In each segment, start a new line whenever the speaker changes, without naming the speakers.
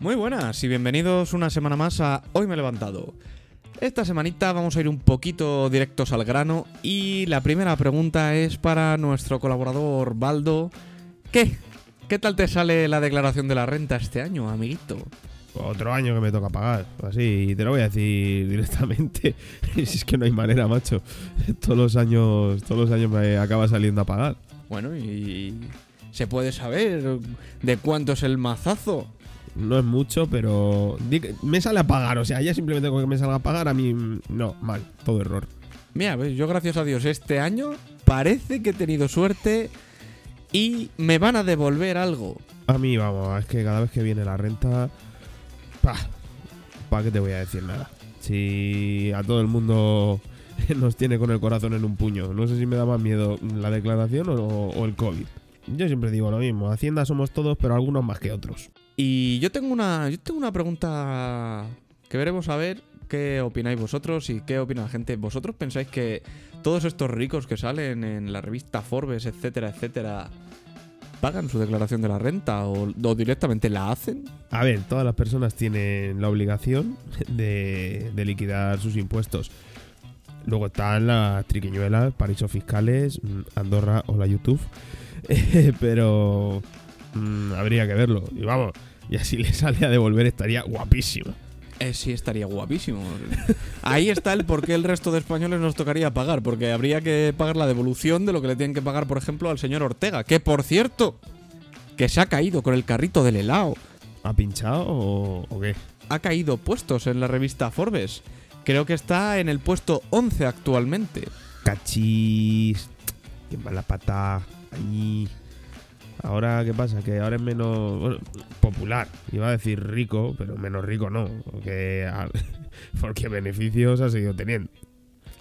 Muy buenas y bienvenidos una semana más a Hoy me he levantado. Esta semanita vamos a ir un poquito directos al grano y la primera pregunta es para nuestro colaborador Baldo. ¿Qué? ¿Qué tal te sale la declaración de la renta este año, amiguito?
Otro año que me toca pagar, así, y te lo voy a decir directamente. si es que no hay manera, macho. Todos los años, todos los años me acaba saliendo a pagar.
Bueno, y se puede saber de cuánto es el mazazo.
No es mucho, pero que- me sale a pagar. O sea, ya simplemente con que me salga a pagar, a mí mm, no, mal, todo error.
Mira, ves, yo gracias a Dios este año parece que he tenido suerte y me van a devolver algo.
A mí, vamos, es que cada vez que viene la renta, pa, pa, ¿qué te voy a decir nada? Si a todo el mundo nos tiene con el corazón en un puño, no sé si me da más miedo la declaración o, o el COVID. Yo siempre digo lo mismo, Hacienda somos todos, pero algunos más que otros.
Y yo tengo una, yo tengo una pregunta que veremos a ver qué opináis vosotros y qué opina la gente. ¿Vosotros pensáis que todos estos ricos que salen en la revista Forbes, etcétera, etcétera, pagan su declaración de la renta o, o directamente la hacen?
A ver, todas las personas tienen la obligación de, de liquidar sus impuestos. Luego están las triquiñuelas, paraísos fiscales, mm, Andorra o la YouTube. Pero mm, habría que verlo. Y vamos, y así le sale a devolver estaría guapísimo.
Eh, sí, estaría guapísimo. Ahí está el por qué el resto de españoles nos tocaría pagar, porque habría que pagar la devolución de lo que le tienen que pagar, por ejemplo, al señor Ortega, que por cierto, que se ha caído con el carrito del helado.
¿Ha pinchado o, o qué?
Ha caído puestos en la revista Forbes. Creo que está en el puesto 11 actualmente.
Cachis. Qué mala pata. Ahí. Ahora, ¿qué pasa? Que ahora es menos bueno, popular. Iba a decir rico, pero menos rico no. Porque, porque beneficios ha seguido teniendo.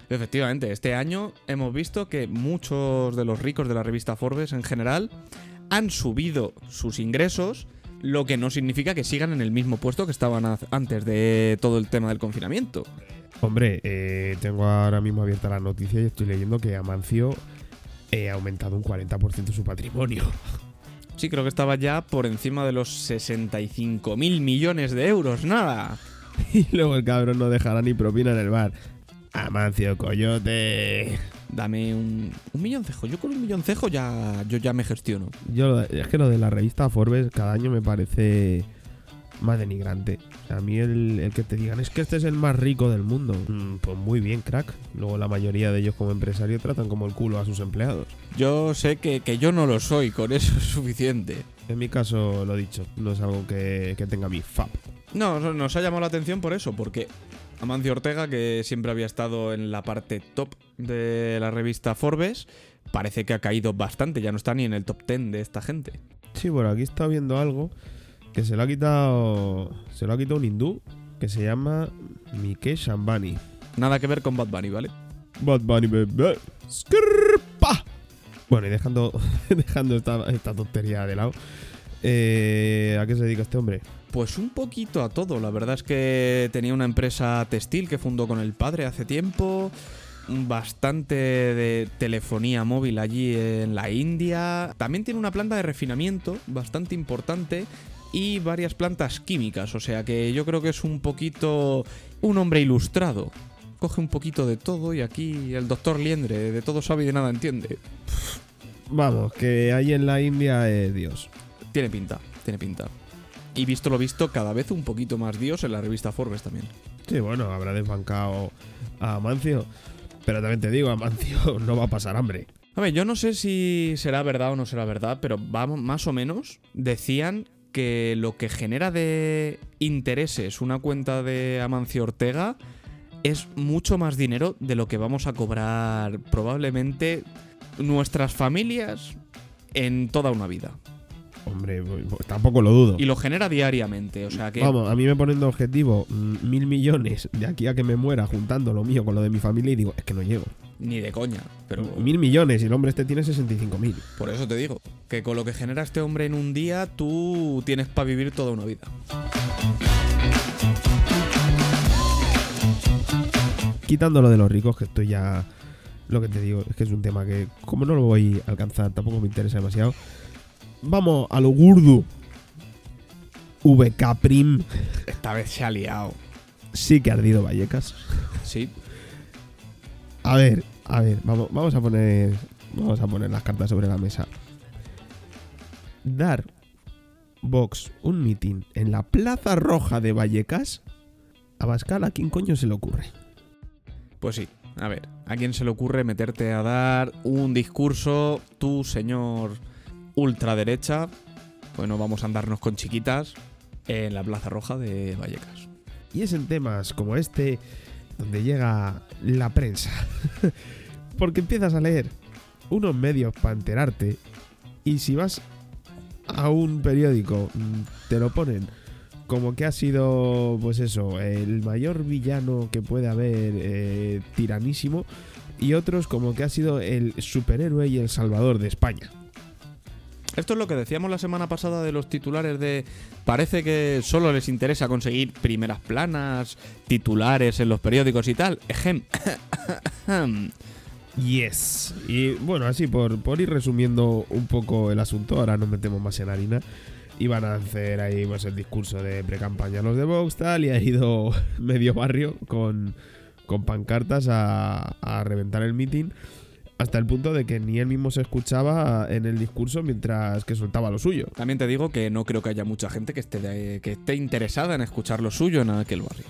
Efectivamente, este año hemos visto que muchos de los ricos de la revista Forbes en general han subido sus ingresos, lo que no significa que sigan en el mismo puesto que estaban antes de todo el tema del confinamiento.
Hombre, eh, tengo ahora mismo abierta la noticia y estoy leyendo que Amancio eh, ha aumentado un 40% su patrimonio.
Sí, creo que estaba ya por encima de los 65 mil millones de euros, nada.
Y luego el cabrón no dejará ni propina en el bar. Amancio Coyote.
Dame un, un milloncejo. Yo con un milloncejo ya, yo ya me gestiono.
Yo, es que lo de la revista Forbes cada año me parece más denigrante. O sea, a mí el, el que te digan es que este es el más rico del mundo. Mm, pues muy bien, crack. Luego la mayoría de ellos como empresario tratan como el culo a sus empleados.
Yo sé que, que yo no lo soy, con eso es suficiente.
En mi caso, lo dicho, no es algo que, que tenga mi fab.
No, no- nos ha llamado la atención por eso, porque Amancio Ortega, que siempre había estado en la parte top de la revista Forbes, parece que ha caído bastante, ya no está ni en el top 10 de esta gente.
Sí, bueno, aquí está viendo algo que se lo ha quitado. Se lo ha quitado un hindú que se llama Mikesh Ambani.
Nada que ver con Bad Bunny, ¿vale?
Bad Bunny, bebé. Skrrpa. Bueno, y dejando, dejando esta, esta tontería de lado. eh, ¿A qué se dedica este hombre?
Pues un poquito a todo. La verdad es que tenía una empresa textil que fundó con el padre hace tiempo. Bastante de telefonía móvil allí en la India. También tiene una planta de refinamiento bastante importante. Y varias plantas químicas. O sea que yo creo que es un poquito un hombre ilustrado. Coge un poquito de todo y aquí el doctor Liendre de todo sabe y de nada entiende.
Vamos, que ahí en la India es Dios.
Tiene pinta, tiene pinta. Y visto lo visto, cada vez un poquito más Dios en la revista Forbes también.
Sí, bueno, habrá desbancado a Amancio. Pero también te digo, Amancio no va a pasar hambre.
A ver, yo no sé si será verdad o no será verdad, pero vamos, más o menos decían que lo que genera de intereses una cuenta de Amancio Ortega es mucho más dinero de lo que vamos a cobrar probablemente nuestras familias en toda una vida.
Hombre, pues, tampoco lo dudo.
Y lo genera diariamente, o sea que...
Vamos, a mí me ponen de objetivo mm, mil millones de aquí a que me muera juntando lo mío con lo de mi familia y digo, es que no llego.
Ni de coña, pero...
Mil millones y el hombre este tiene 65 mil.
Por eso te digo, que con lo que genera este hombre en un día, tú tienes para vivir toda una vida.
Quitando lo de los ricos, que estoy ya. Lo que te digo es que es un tema que, como no lo voy a alcanzar, tampoco me interesa demasiado. Vamos a lo gurdo. VK Prim.
Esta vez se ha liado.
Sí que ha ardido Vallecas.
Sí.
A ver, a ver, vamos, vamos a poner. Vamos a poner las cartas sobre la mesa. Dar Vox un mitin en la Plaza Roja de Vallecas. A Bascal, ¿a quién coño se le ocurre?
Pues sí. A ver, ¿a quién se le ocurre meterte a dar un discurso, tú, señor ultraderecha? Pues no vamos a andarnos con chiquitas en la Plaza Roja de Vallecas.
Y es en temas como este donde llega la prensa. Porque empiezas a leer unos medios para enterarte y si vas a un periódico mm, te lo ponen como que ha sido, pues eso, el mayor villano que puede haber, eh, tiranísimo, y otros como que ha sido el superhéroe y el salvador de España.
Esto es lo que decíamos la semana pasada de los titulares de parece que solo les interesa conseguir primeras planas, titulares en los periódicos y tal. Ejem.
Yes. Y bueno, así por, por ir resumiendo un poco el asunto, ahora nos metemos más en harina. Iban a hacer ahí pues, el discurso de pre-campaña los de Vox, tal, y ha ido medio barrio con, con pancartas a, a reventar el meeting. Hasta el punto de que ni él mismo se escuchaba en el discurso mientras que soltaba lo suyo.
También te digo que no creo que haya mucha gente que esté, de- que esté interesada en escuchar lo suyo en aquel barrio.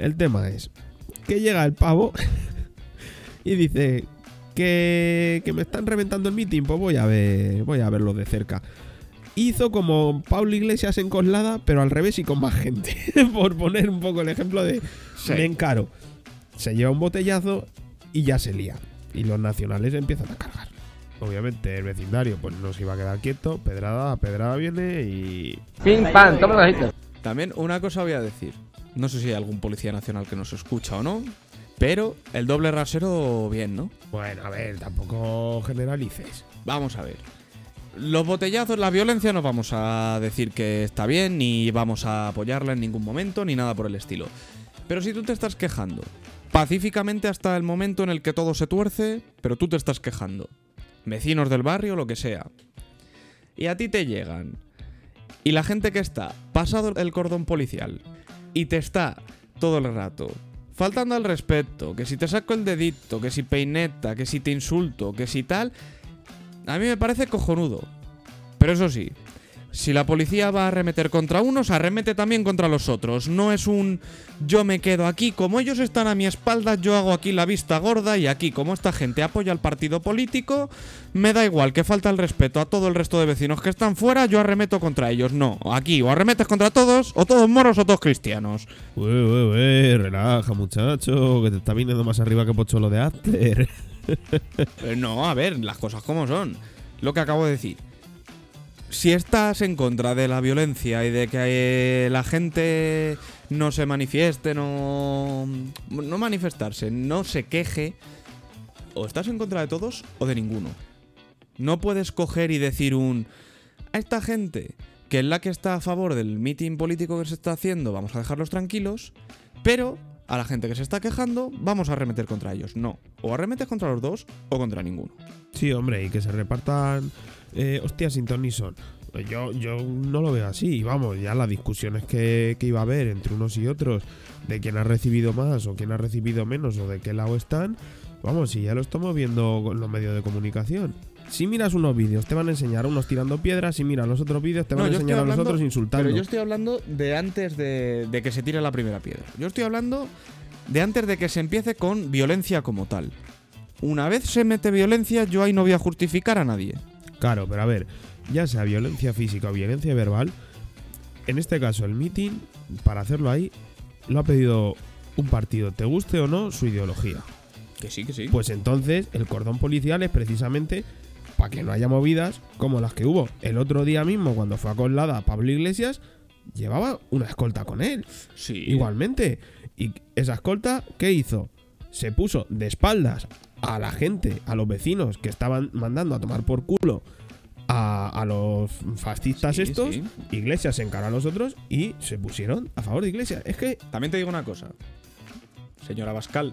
El tema es que llega el pavo y dice que, que me están reventando el meeting, pues voy a ver, voy a verlo de cerca. Hizo como Pablo Iglesias en Coslada, pero al revés y con más gente. Por poner un poco el ejemplo de
Sí.
me encaro. Se lleva un botellazo y ya se lía. Y los nacionales empiezan a cargar. Obviamente el vecindario pues no se iba a quedar quieto, pedrada, pedrada viene y
Pim, pam, toma la hojita.
También una cosa voy a decir. No sé si hay algún policía nacional que nos escucha o no, pero el doble rasero bien, ¿no?
Bueno, a ver, tampoco generalices.
Vamos a ver. Los botellazos, la violencia no vamos a decir que está bien, ni vamos a apoyarla en ningún momento, ni nada por el estilo. Pero si tú te estás quejando, pacíficamente hasta el momento en el que todo se tuerce, pero tú te estás quejando, vecinos del barrio, lo que sea, y a ti te llegan, y la gente que está pasado el cordón policial, y te está todo el rato faltando al respeto, que si te saco el dedito, que si peineta, que si te insulto, que si tal, a mí me parece cojonudo. Pero eso sí, si la policía va a arremeter contra unos, arremete también contra los otros. No es un yo me quedo aquí, como ellos están a mi espalda, yo hago aquí la vista gorda y aquí, como esta gente apoya al partido político, me da igual que falta el respeto a todo el resto de vecinos que están fuera, yo arremeto contra ellos. No, aquí o arremetes contra todos, o todos moros o todos cristianos.
Ué, ué, ué, relaja, muchacho, que te está viniendo más arriba que Pocholo de After.
Eh, no, a ver, las cosas como son. Lo que acabo de decir. Si estás en contra de la violencia y de que eh, la gente no se manifieste, no. no manifestarse, no se queje, o estás en contra de todos o de ninguno. No puedes coger y decir un. A esta gente, que es la que está a favor del mitin político que se está haciendo, vamos a dejarlos tranquilos, pero a la gente que se está quejando, vamos a arremeter contra ellos. No, o arremetes contra los dos o contra ninguno.
Sí, hombre, y que se repartan eh, hostias sin son. Yo, yo no lo veo así. Vamos, ya las discusiones que, que iba a haber entre unos y otros, de quién ha recibido más o quién ha recibido menos o de qué lado están, vamos, si ya lo estamos viendo con los medios de comunicación. Si miras unos vídeos, te van a enseñar a unos tirando piedras. Si miras los otros vídeos, te van
No,
a enseñar a los otros insultando.
Pero yo estoy hablando de antes de, de que se tire la primera piedra. Yo estoy hablando de antes de que se empiece con violencia como tal. Una vez se mete violencia, yo ahí no voy a justificar a nadie.
Claro, pero a ver, ya sea violencia física o violencia verbal, en este caso el meeting, para hacerlo ahí, lo ha pedido un partido, te guste o no su ideología.
Que sí, que sí.
Pues entonces el cordón policial es precisamente para que no haya movidas como las que hubo. El otro día mismo, cuando fue a Colada Pablo Iglesias, llevaba una escolta con él.
sí.
Igualmente. Y esa escolta, ¿qué hizo? Se puso de espaldas a la gente, a los vecinos que estaban mandando a tomar por culo a, a los fascistas
Sí,
estos.
sí.
Iglesias se encaró a los otros y se pusieron a favor de Iglesias. Es que
También te digo una cosa, señora Bascal.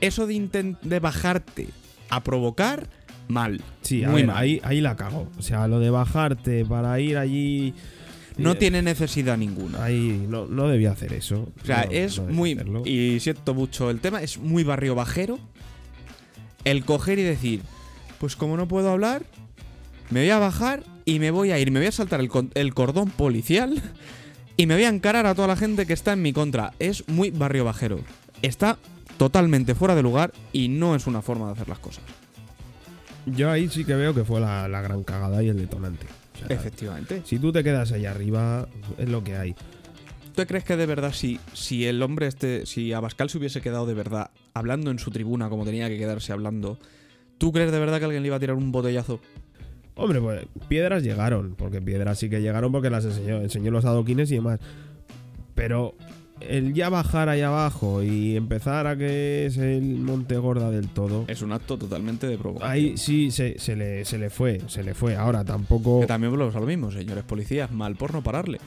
Eso de, de bajarte a provocar, mal.
Sí,
Muy
ver,
mal.
ahí, ahí la cago. O sea, lo de bajarte para ir allí.
No tiene necesidad ninguna.
Ahí no, no debía hacer eso.
O sea,
No-
es
no
muy.
hacerlo.
Y siento mucho el tema, es muy barrio bajero. El coger y decir, pues como no puedo hablar, me voy a bajar y me voy a ir, me voy a saltar el, el cordón policial y me voy a encarar a toda la gente que está en mi contra. Es muy barrio bajero. Está totalmente fuera de lugar y no es una forma de hacer las cosas.
Yo ahí sí que veo que fue la, la gran cagada y el detonante. O sea,
Efectivamente.
Si tú te quedas ahí arriba, es lo que hay.
¿Tú crees que de verdad si, si el hombre este, si Abascal se hubiese quedado de verdad hablando en su tribuna como tenía que quedarse hablando, ¿tú crees de verdad que alguien le iba a tirar un botellazo?
Hombre, pues piedras llegaron, porque piedras sí que llegaron porque las enseñó, enseñó los adoquines y demás. Pero el ya bajar ahí abajo y empezar a que es el monte gorda del todo,
Es un acto totalmente de provocación.
ahí sí se, se le, se le fue, se le fue. Ahora tampoco...
Que también volvemos a lo mismo, señores policías, mal por no pararle.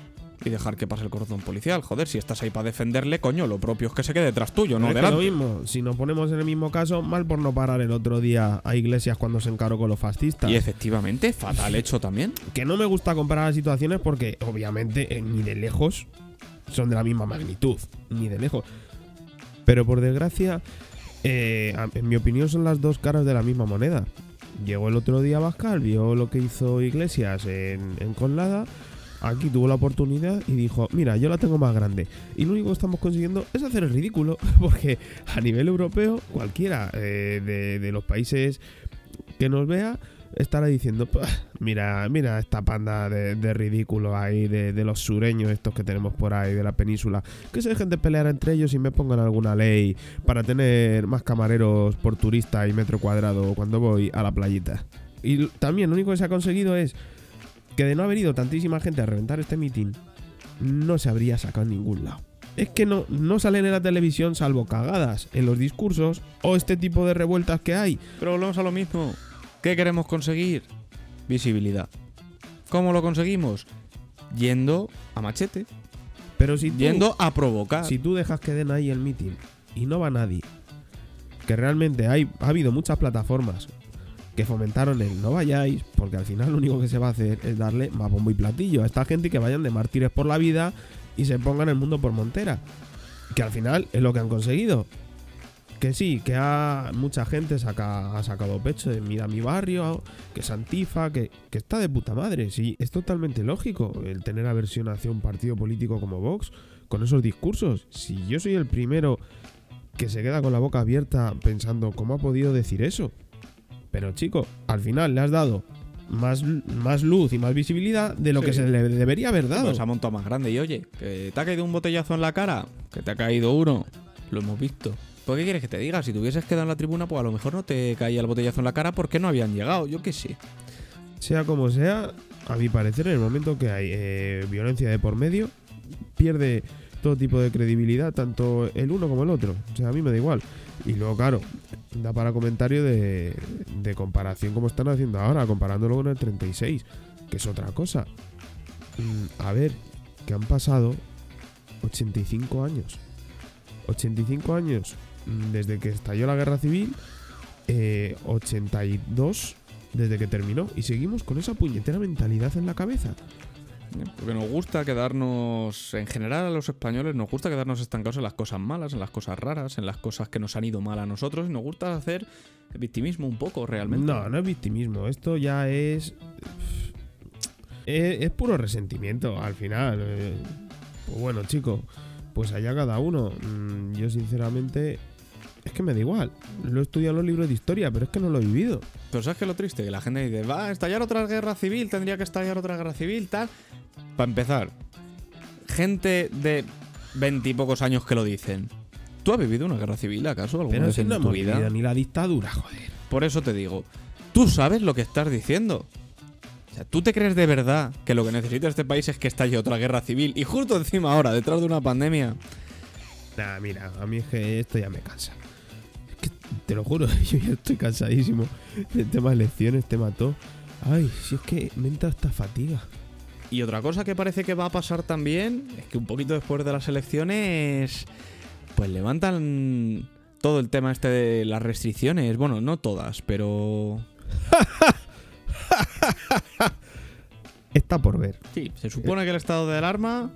Y dejar que pase el cordón policial. Joder, si estás ahí para defenderle, coño, lo propio es que se quede detrás tuyo, no
Pero es que lo
delante.
mismo, si nos ponemos en el mismo caso, mal por no parar el otro día a Iglesias cuando se encaró con los fascistas.
Y efectivamente, fatal hecho también.
Que no me gusta comparar las situaciones porque obviamente ni de lejos son de la misma magnitud, ni de lejos. Pero por desgracia, eh, en mi opinión son las dos caras de la misma moneda. Llegó el otro día Bascal, vio lo que hizo Iglesias en, Conlada, aquí tuvo la oportunidad y dijo, mira, yo la tengo más grande. Y lo único que estamos consiguiendo es hacer el ridículo, porque a nivel europeo, cualquiera eh, de los países que nos vea estará diciendo, "Pah, mira, mira esta panda de, de ridículos ahí, de, los sureños estos que tenemos por ahí, de la península, que se dejen de pelear entre ellos y me pongan alguna ley para tener más camareros por turista y metro cuadrado cuando voy a la playita. Y también lo único que se ha conseguido es que de no haber ido tantísima gente a reventar este mitin, no se habría sacado en ningún lado. Es que no, no salen en la televisión salvo cagadas en los discursos o este tipo de revueltas que hay.
Pero volvemos a lo mismo. ¿Qué queremos conseguir? Visibilidad. ¿Cómo lo conseguimos? Yendo a machete.
Pero si tú,
Yendo a provocar.
si tú dejas que den ahí el meeting y no va nadie, que realmente hay, ha habido muchas plataformas que fomentaron el no vayáis, porque al final lo único que se va a hacer es darle más bombo y platillo a esta gente y que vayan de mártires por la vida y se pongan el mundo por montera. Que al final es lo que han conseguido. Que sí, que ha, mucha gente saca, ha sacado pecho de mira mi barrio, que es antifa, que, que está de puta madre. Sí, es totalmente lógico el tener aversión hacia un partido político como Vox con esos discursos. Si yo soy el primero que se queda con la boca abierta pensando cómo ha podido decir eso. Pero chico, al final le has dado más, más luz y más visibilidad de lo
Sí.
que se le debería haber dado.
Pues ha montado más grande. Y oye, que te ha caído un botellazo en la cara, que te ha caído uno. Lo hemos visto. ¿Por qué quieres que te diga? Si te hubieses quedado en la tribuna, pues a lo mejor no te caía el botellazo en la cara porque no habían llegado. Yo qué sé.
Sea como sea, a mi parecer, en el momento que hay eh, violencia de por medio, pierde todo tipo de credibilidad, tanto el uno como el otro. O sea, a mí me da igual. Y luego, claro, da para comentario de, de comparación como están haciendo ahora, comparándolo con el 36, que es otra cosa. Mm, a ver, que han pasado 85 años. 85 años mm, desde que estalló la guerra civil, eh, 82 desde que terminó. Y seguimos con esa puñetera mentalidad en la cabeza.
Porque nos gusta quedarnos, en general a los españoles, nos gusta quedarnos estancados en las cosas malas, en las cosas raras, en las cosas que nos han ido mal a nosotros. Y nos gusta hacer victimismo un poco, realmente.
No, no es victimismo. Esto ya es. Es, es puro resentimiento al final. eh. Pues bueno, chicos, pues allá cada uno. Mm, Yo, sinceramente, es que me da igual. Lo he estudiado en los libros de historia, pero es que no lo he vivido.
Pero ¿sabes qué es lo triste? Que la gente dice, va a estallar otra guerra civil, tendría que estallar otra guerra civil, tal. Para empezar, gente de veintipocos años que lo dicen. ¿Tú has vivido una guerra civil acaso alguna
Pero
vez
si
en
no
tu
hemos
vida?
vivido ni la dictadura, joder.
Por eso te digo, tú sabes lo que estás diciendo. O sea, ¿tú te crees de verdad que lo que necesita este país es que estalle otra guerra civil? Y justo encima ahora, detrás de una pandemia.
Nah, mira, a mí es que esto ya me cansa. Es que te lo juro, yo ya estoy cansadísimo. El tema de elecciones, tema todo. Ay, si es que me entra esta fatiga.
Y otra cosa que parece que va a pasar también es que un poquito después de las elecciones, pues levantan todo el tema este de las restricciones. Bueno, no todas, pero
está por ver.
Sí, se supone que el estado de alarma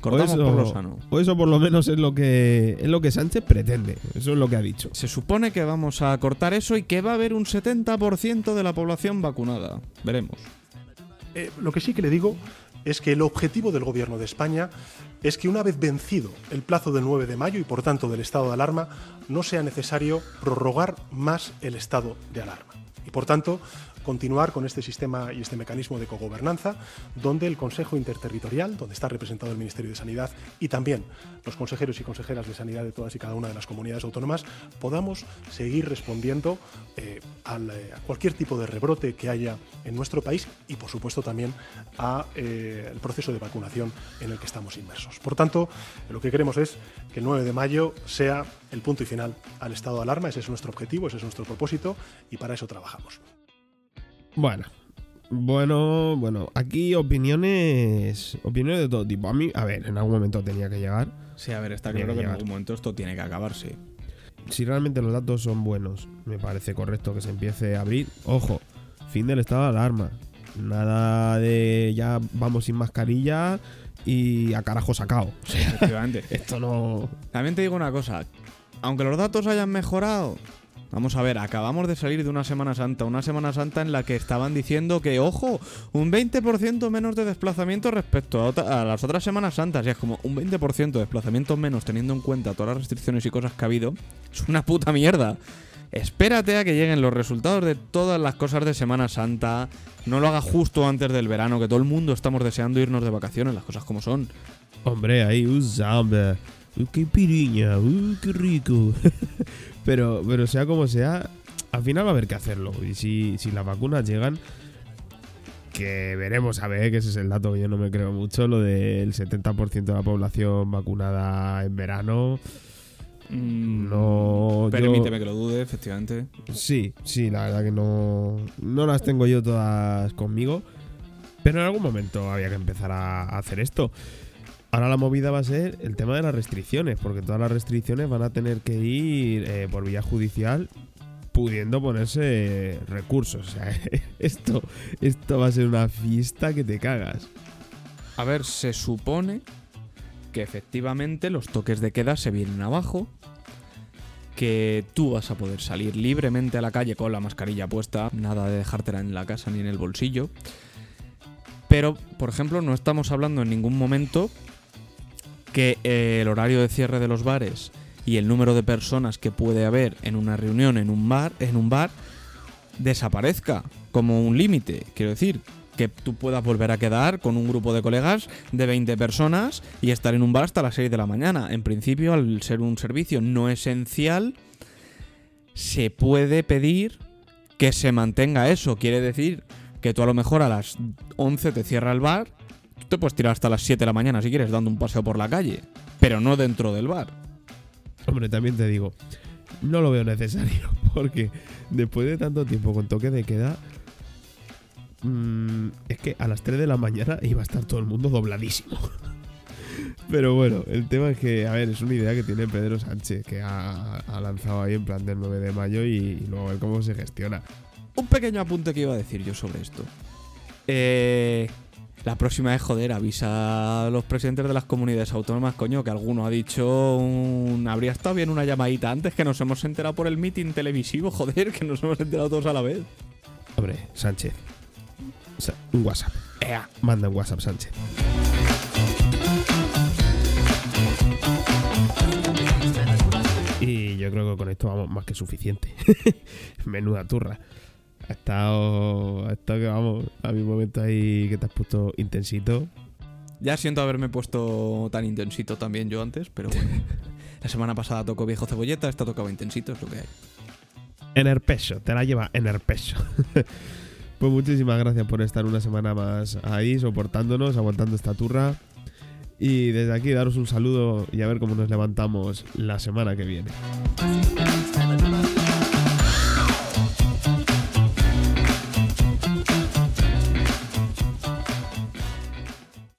cortamos
eso,
por lo sano.
o eso por lo menos es lo que es lo que Sánchez pretende. Eso es lo que ha dicho.
Se supone que vamos a cortar eso y que va a haber un 70% de la población vacunada. Veremos.
Eh, lo que sí que le digo es que el objetivo del Gobierno de España es que una vez vencido el plazo del 9 de mayo y por tanto del estado de alarma, no sea necesario prorrogar más el estado de alarma. Y por tanto, continuar con este sistema y este mecanismo de cogobernanza, donde el Consejo Interterritorial, donde está representado el Ministerio de Sanidad y también los consejeros y consejeras de sanidad de todas y cada una de las comunidades autónomas, podamos seguir respondiendo eh, eh, a cualquier tipo de rebrote que haya en nuestro país y, por supuesto, también al proceso de vacunación en el que estamos inmersos. Por tanto, lo que queremos es que el 9 de mayo sea el punto y final al estado de alarma. Ese es nuestro objetivo, ese es nuestro propósito y para eso trabajamos.
Bueno, bueno, bueno, aquí opiniones, opiniones de todo tipo. A mí, a ver, en algún momento tenía que llegar.
Sí, a ver, está claro
que
que en algún momento esto tiene que acabarse.
Si realmente los datos son buenos, me parece correcto que se empiece a abrir. Ojo, fin del estado de alarma. Nada de ya vamos sin mascarilla y a carajo sacado. O sea,
Efectivamente.
esto no.
También te digo una cosa. Aunque los datos hayan mejorado, vamos a ver, acabamos de salir de una Semana Santa. Una Semana Santa en la que estaban diciendo que, ojo, un 20% menos de desplazamiento respecto a, las otras Semanas Santas. Y es como un 20% de desplazamientos menos teniendo en cuenta todas las restricciones y cosas que ha habido. Es una puta mierda. Espérate a que lleguen los resultados de todas las cosas de Semana Santa. No lo hagas justo antes del verano, que todo el mundo estamos deseando irnos de vacaciones, las cosas como son.
Hombre, ahí un samba. Qué piriña, uh, qué rico. pero, pero sea como sea, al final va a haber que hacerlo. Y si, si las vacunas llegan, que veremos a ver, que ese es el dato que yo no me creo mucho, lo del 70% de la población vacunada en verano.
Mm,
No, yo-
Permíteme que lo dude, efectivamente.
Sí, sí, la verdad que no, no las tengo yo todas conmigo. Pero en algún momento había que empezar a hacer esto. Ahora la movida va a ser el tema de las restricciones, porque todas las restricciones van a tener que ir eh, por vía judicial pudiendo ponerse recursos. O sea, esto, esto va a ser una fiesta que te cagas.
A ver, se supone que efectivamente los toques de queda se vienen abajo. Que tú vas a poder salir libremente a la calle con la mascarilla puesta, nada de dejártela en la casa ni en el bolsillo. Pero, por ejemplo, no estamos hablando en ningún momento que eh, el horario de cierre de los bares y el número de personas que puede haber en una reunión en un bar, en un bar desaparezca como un límite. Quiero decir, que tú puedas volver a quedar con un grupo de colegas de 20 personas y estar en un bar hasta las 6 de la mañana. En principio, al ser un servicio no esencial, se puede pedir que se mantenga eso. Quiere decir que tú a lo mejor a las 11 te cierra el bar, tú te puedes tirar hasta las 7 de la mañana si quieres dando un paseo por la calle, pero no dentro del bar.
Hombre, también te digo, no lo veo necesario, porque después de tanto tiempo con toque de queda, mm, es que a las 3 de la mañana iba a estar todo el mundo dobladísimo. Pero bueno, el tema es que, a ver, es una idea que tiene Pedro Sánchez, que ha, ha lanzado ahí en plan del 9 de mayo y, y luego a ver cómo se gestiona.
Un pequeño apunte que iba a decir yo sobre esto. Eh, la próxima es joder, avisa a los presidentes de las comunidades autónomas, coño, que alguno ha dicho un... Habría estado bien una llamadita antes que nos hemos enterado por el meeting televisivo, joder, que nos hemos enterado todos a la vez.
Hombre, Sánchez, un WhatsApp.
Ea.
Manda un WhatsApp, Sánchez. Y yo creo que con esto vamos más que suficiente. Menuda turra. Ha estado, ha estado que vamos, a mi momento ahí que te has puesto intensito.
Ya siento haberme puesto tan intensito también yo antes, pero bueno. La semana pasada tocó viejo cebolleta, esta tocaba intensito, es lo que hay.
En el peso, te la lleva en el peso. pues muchísimas gracias por estar una semana más ahí, soportándonos, aguantando esta turra. Y desde aquí daros un saludo y a ver cómo nos levantamos la semana que viene.